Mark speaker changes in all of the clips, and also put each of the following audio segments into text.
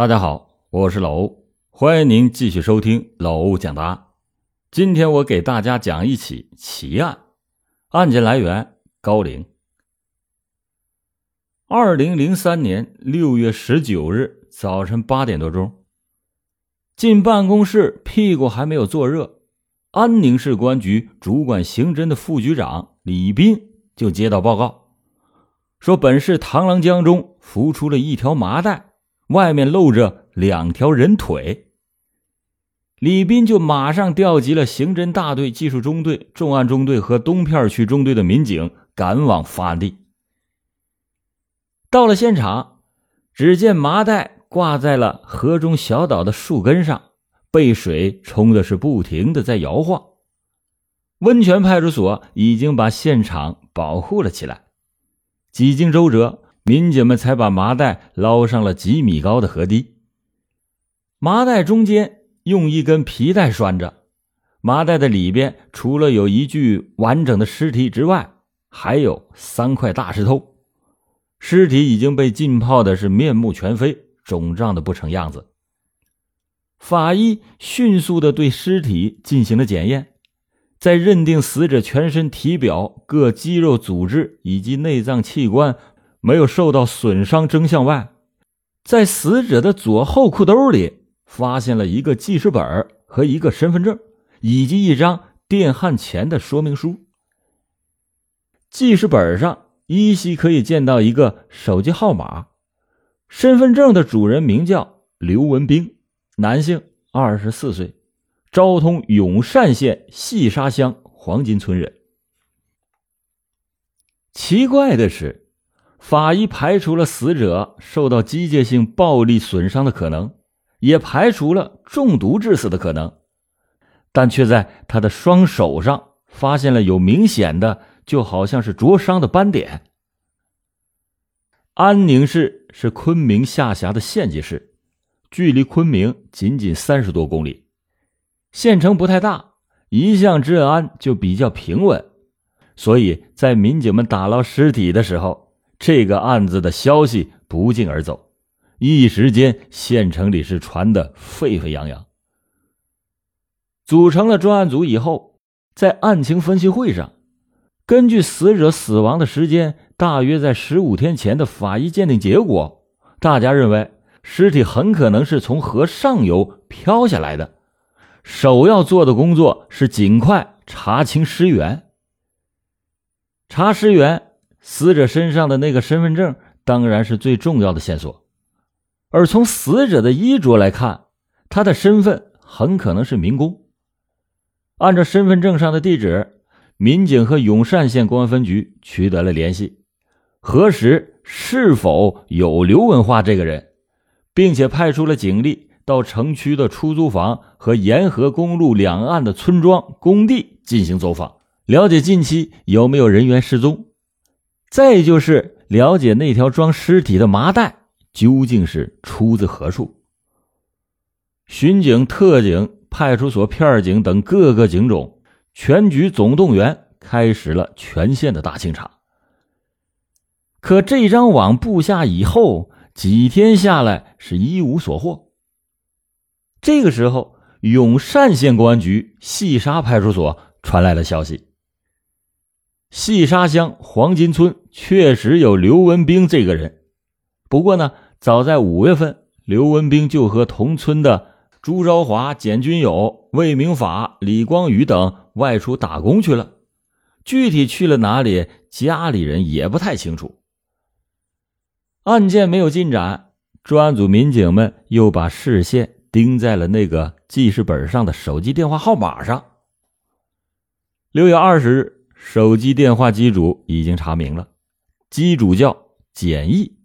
Speaker 1: 大家好，我是老欧，欢迎您继续收听老欧讲答。今天我给大家讲一起奇案，案件来源高陵。二零零三年六月十九日早晨八点多钟，进办公室，屁股还没有坐热，安宁市公安局主管刑侦的副局长李斌就接到报告，说本市螳螂江中浮出了一条麻袋。外面露着两条人腿，李斌就马上调集了刑侦大队、技术中队、重案中队和东片区中队的民警赶往发地。到了现场，只见麻袋挂在了河中小岛的树根上，被水冲的是不停的在摇晃。温泉派出所已经把现场保护了起来，几经周折。民警们才把麻袋捞上了几米高的河堤。麻袋中间用一根皮带拴着，麻袋的里边除了有一具完整的尸体之外，还有三块大石头。尸体已经被浸泡的是面目全非，肿胀的不成样子。法医迅速的对尸体进行了检验，在认定死者全身体表各肌肉组织以及内脏器官。没有受到损伤征象外，在死者的左后裤兜里发现了一个记事本和一个身份证，以及一张电焊钳的说明书。记事本上依稀可以见到一个手机号码，身份证的主人名叫刘文兵，男性，二十四岁，昭通永善县细沙乡黄金村人。奇怪的是。法医排除了死者受到机械性暴力损伤的可能，也排除了中毒致死的可能，但却在他的双手上发现了有明显的，就好像是灼伤的斑点。安宁市是昆明下辖的县级市，距离昆明仅仅三十多公里，县城不太大，一向治安就比较平稳，所以在民警们打捞尸体的时候。这个案子的消息不胫而走，一时间县城里是传得沸沸扬扬。组成了专案组以后，在案情分析会上，根据死者死亡的时间大约在十五天前的法医鉴定结果，大家认为尸体很可能是从河上游漂下来的。首要做的工作是尽快查清尸源，查尸源。死者身上的那个身份证当然是最重要的线索，而从死者的衣着来看，他的身份很可能是民工。按照身份证上的地址，民警和永善县公安分局取得了联系，核实是否有刘文化这个人，并且派出了警力到城区的出租房和沿河公路两岸的村庄、工地进行走访，了解近期有没有人员失踪。再就是了解那条装尸体的麻袋究竟是出自何处。巡警、特警、派出所片警等各个警种全局总动员，开始了全县的大清查。可这张网布下以后，几天下来是一无所获。这个时候，永善县公安局细沙派出所传来了消息。细沙乡黄金村确实有刘文兵这个人，不过呢，早在五月份，刘文兵就和同村的朱朝华、简军友、魏明法、李光宇等外出打工去了，具体去了哪里，家里人也不太清楚。案件没有进展，专案组民警们又把视线盯在了那个记事本上的手机电话号码上。六月二十日。手机电话机主已经查明了，机主叫简易，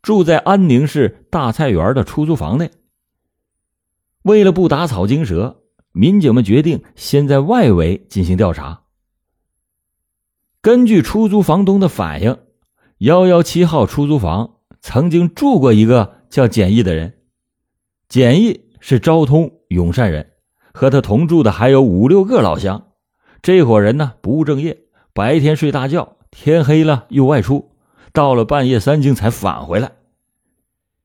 Speaker 1: 住在安宁市大菜园的出租房内。为了不打草惊蛇，民警们决定先在外围进行调查。根据出租房东的反映，幺幺七号出租房曾经住过一个叫简易的人。简易是昭通永善人，和他同住的还有五六个老乡。这伙人呢不务正业，白天睡大觉，天黑了又外出，到了半夜三更才返回来。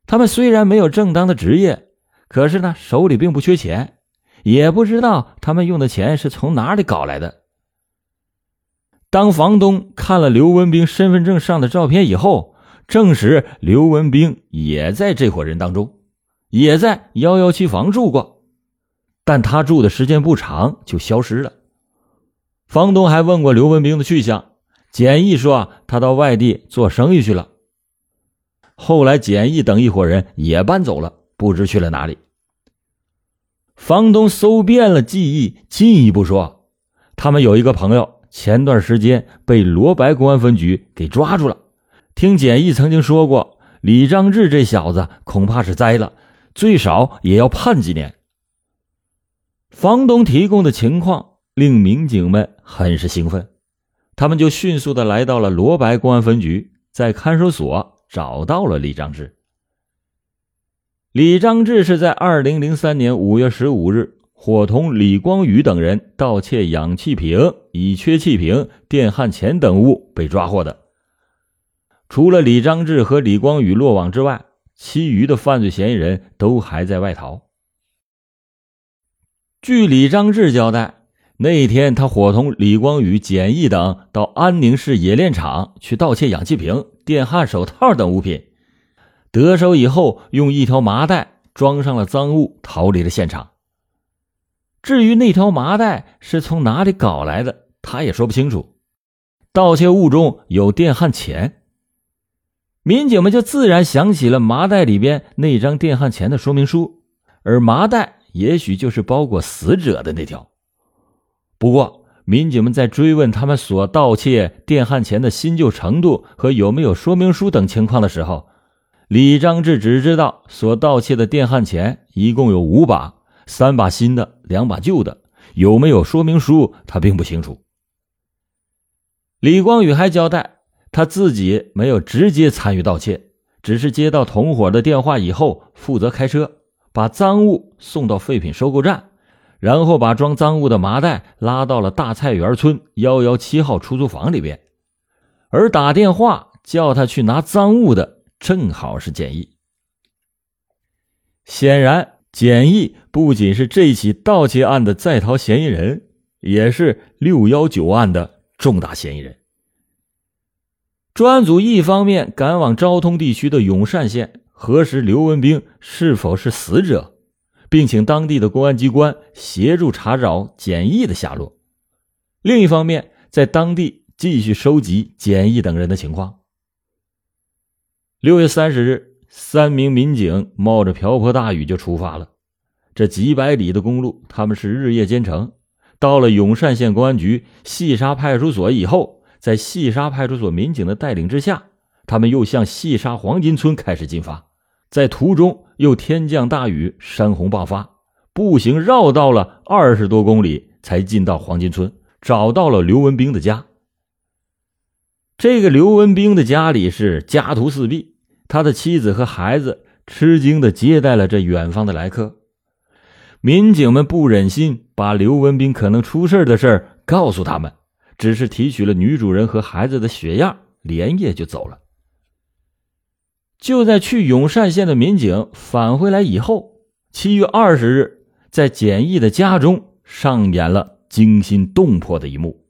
Speaker 1: 他们虽然没有正当的职业，可是呢，手里并不缺钱，也不知道他们用的钱是从哪里搞来的。当房东看了刘文兵身份证上的照片以后，证实刘文兵也在这伙人当中，也在幺幺七房住过，但他住的时间不长就消失了。房东还问过刘文兵的去向，简易说他到外地做生意去了。后来，简易等一伙人也搬走了，不知去了哪里。房东搜遍了记忆，进一步说，他们有一个朋友，前段时间被罗白公安分局给抓住了。听简易曾经说过，李章志这小子恐怕是栽了，最少也要判几年。房东提供的情况令民警们很是兴奋，他们就迅速的来到了罗白公安分局，在看守所。找到了李章志。李章志是在二零零三年五月十五日，伙同李光宇等人盗窃氧气瓶、乙炔气瓶、电焊钳等物被抓获的。除了李章志和李光宇落网之外，其余的犯罪嫌疑人都还在外逃。据李章志交代，那一天他伙同李光宇、简易等到安宁市冶炼厂去盗窃氧气瓶。电焊手套等物品得手以后，用一条麻袋装上了赃物，逃离了现场。至于那条麻袋是从哪里搞来的，他也说不清楚。盗窃物中有电焊钳，民警们就自然想起了麻袋里边那张电焊钳的说明书，而麻袋也许就是包裹死者的那条。不过，民警们在追问他们所盗窃电焊钳的新旧程度和有没有说明书等情况的时候，李章志只知道所盗窃的电焊钳一共有五把，三把新的，两把旧的，有没有说明书他并不清楚。李光宇还交代，他自己没有直接参与盗窃，只是接到同伙的电话以后，负责开车把赃物送到废品收购站。然后把装赃物的麻袋拉到了大菜园村幺幺七号出租房里边，而打电话叫他去拿赃物的正好是简易。显然，简易不仅是这起盗窃案的在逃嫌疑人，也是六幺九案的重大嫌疑人。专案组一方面赶往昭通地区的永善县核实刘文兵是否是死者。并请当地的公安机关协助查找简易的下落。另一方面，在当地继续收集简易等人的情况。六月三十日，三名民警冒着瓢泼大雨就出发了。这几百里的公路，他们是日夜兼程。到了永善县公安局细沙派出所以后，在细沙派出所民警的带领之下，他们又向细沙黄金村开始进发。在途中。又天降大雨，山洪爆发，步行绕道了二十多公里，才进到黄金村，找到了刘文兵的家。这个刘文兵的家里是家徒四壁，他的妻子和孩子吃惊的接待了这远方的来客。民警们不忍心把刘文兵可能出事的事告诉他们，只是提取了女主人和孩子的血样，连夜就走了。就在去永善县的民警返回来以后，七月二十日，在简易的家中上演了惊心动魄的一幕。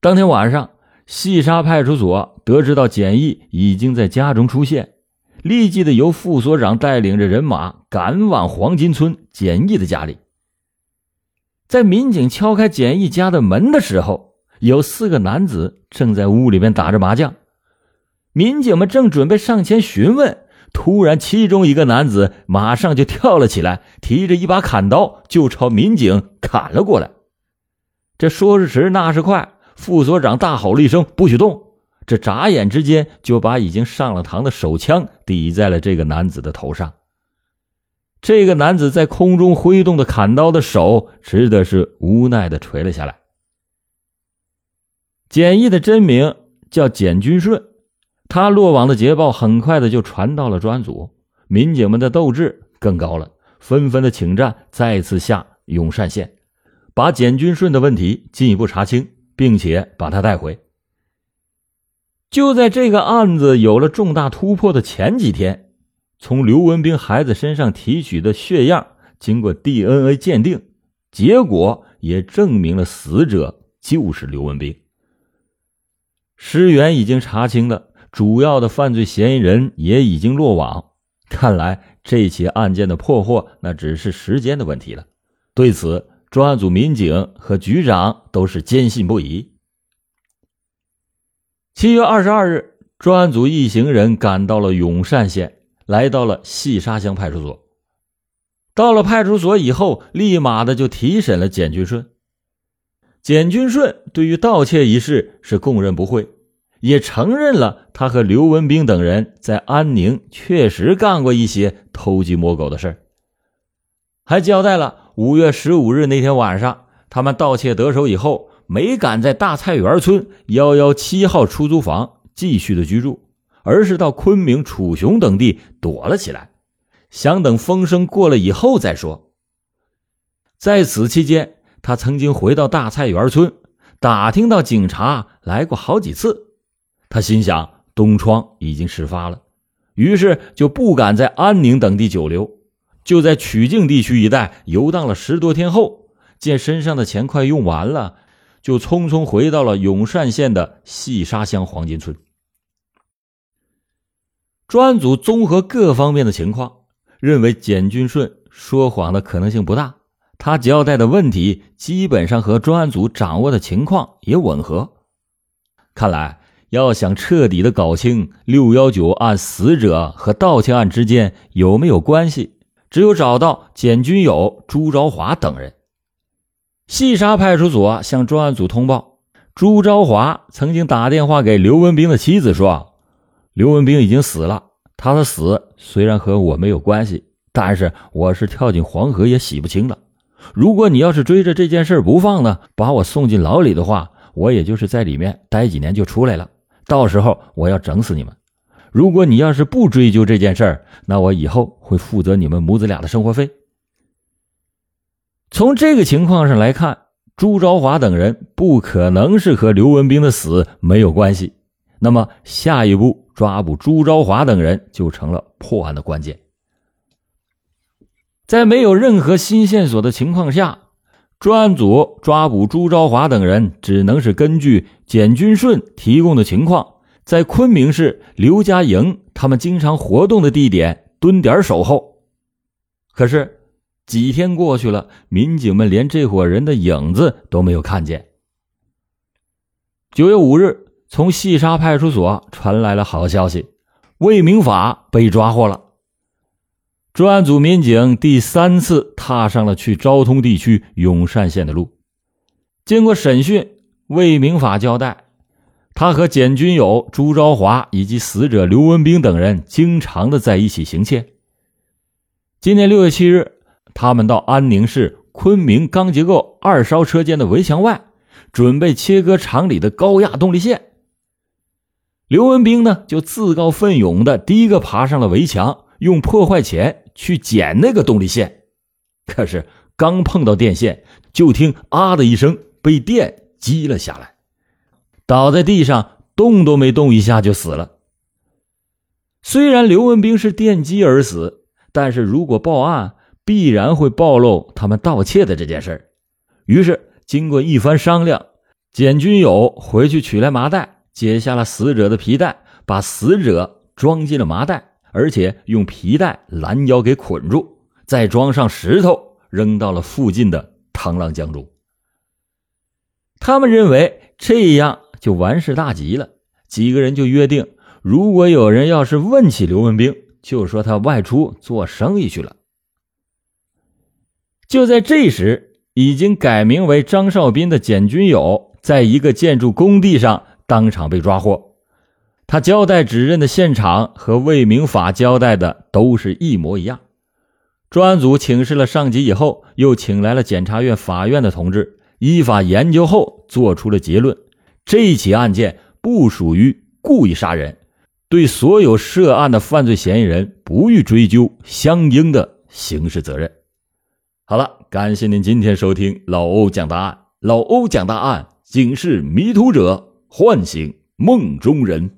Speaker 1: 当天晚上，细沙派出所得知到简易已经在家中出现，立即的由副所长带领着人马赶往黄金村简易的家里。在民警敲开简易家的门的时候，有四个男子正在屋里面打着麻将。民警们正准备上前询问，突然，其中一个男子马上就跳了起来，提着一把砍刀就朝民警砍了过来。这说时迟，那时快，副所长大吼了一声：“不许动！”这眨眼之间就把已经上了膛的手枪抵在了这个男子的头上。这个男子在空中挥动的砍刀的手，只得是无奈的垂了下来。简易的真名叫简军顺。他落网的捷报很快的就传到了专案组，民警们的斗志更高了，纷纷的请战，再次下永善县，把简军顺的问题进一步查清，并且把他带回。就在这个案子有了重大突破的前几天，从刘文兵孩子身上提取的血样经过 DNA 鉴定，结果也证明了死者就是刘文兵。尸源已经查清了，主要的犯罪嫌疑人也已经落网。看来这起案件的破获，那只是时间的问题了。对此，专案组民警和局长都是坚信不疑。七月二十二日，专案组一行人赶到了永善县，来到了细沙乡派出所。到了派出所以后，立马的就提审了简军顺。简军顺对于盗窃一事是供认不讳，也承认了他和刘文兵等人在安宁确实干过一些偷鸡摸狗的事，还交代了五月十五日那天晚上，他们盗窃得手以后，没敢在大菜园村幺幺七号出租房继续的居住，而是到昆明楚雄等地躲了起来，想等风声过了以后再说。在此期间。他曾经回到大菜园村，打听到警察来过好几次。他心想东窗已经事发了，于是就不敢在安宁等地久留，就在曲靖地区一带游荡了十多天后，见身上的钱快用完了，就匆匆回到了永善县的细沙乡黄金村。专案组综合各方面的情况，认为简军顺说谎的可能性不大。他交代的问题基本上和专案组掌握的情况也吻合。看来，要想彻底的搞清六幺九案死者和盗窃案之间有没有关系，只有找到简军友、朱朝华等人。细沙派出所向专案组通报，朱朝华曾经打电话给刘文兵的妻子说：“刘文兵已经死了，他的死虽然和我没有关系，但是我是跳进黄河也洗不清了。”如果你要是追着这件事不放呢，把我送进牢里的话，我也就是在里面待几年就出来了。到时候我要整死你们。如果你要是不追究这件事那我以后会负责你们母子俩的生活费。从这个情况上来看，朱朝华等人不可能是和刘文兵的死没有关系。那么下一步抓捕朱朝华等人就成了破案的关键。在没有任何新线索的情况下，专案组抓捕朱朝华等人，只能是根据简军顺提供的情况，在昆明市刘家营他们经常活动的地点蹲点守候。可是几天过去了，民警们连这伙人的影子都没有看见。九月五日，从细沙派出所传来了好消息：魏明法被抓获了。专案组民警第三次踏上了去昭通地区永善县的路。经过审讯，魏明法交代，他和简军友、朱朝华以及死者刘文兵等人经常的在一起行窃。今年六月七日，他们到安宁市昆明钢结构二烧车间的围墙外，准备切割厂里的高压动力线。刘文兵呢，就自告奋勇的第一个爬上了围墙。用破坏钳去剪那个动力线，可是刚碰到电线，就听“啊”的一声，被电击了下来，倒在地上，动都没动一下就死了。虽然刘文兵是电击而死，但是如果报案，必然会暴露他们盗窃的这件事于是，经过一番商量，简军友回去取来麻袋，解下了死者的皮带，把死者装进了麻袋。而且用皮带拦腰给捆住，再装上石头，扔到了附近的螳螂江中。他们认为这样就完事大吉了，几个人就约定，如果有人要是问起刘文兵，就说他外出做生意去了。就在这时，已经改名为张少斌的简军友，在一个建筑工地上当场被抓获。他交代指认的现场和魏明法交代的都是一模一样。专案组请示了上级以后，又请来了检察院、法院的同志，依法研究后做出了结论：这起案件不属于故意杀人，对所有涉案的犯罪嫌疑人不予追究相应的刑事责任。好了，感谢您今天收听老欧讲大案。老欧讲大案，警示迷途者，唤醒梦中人。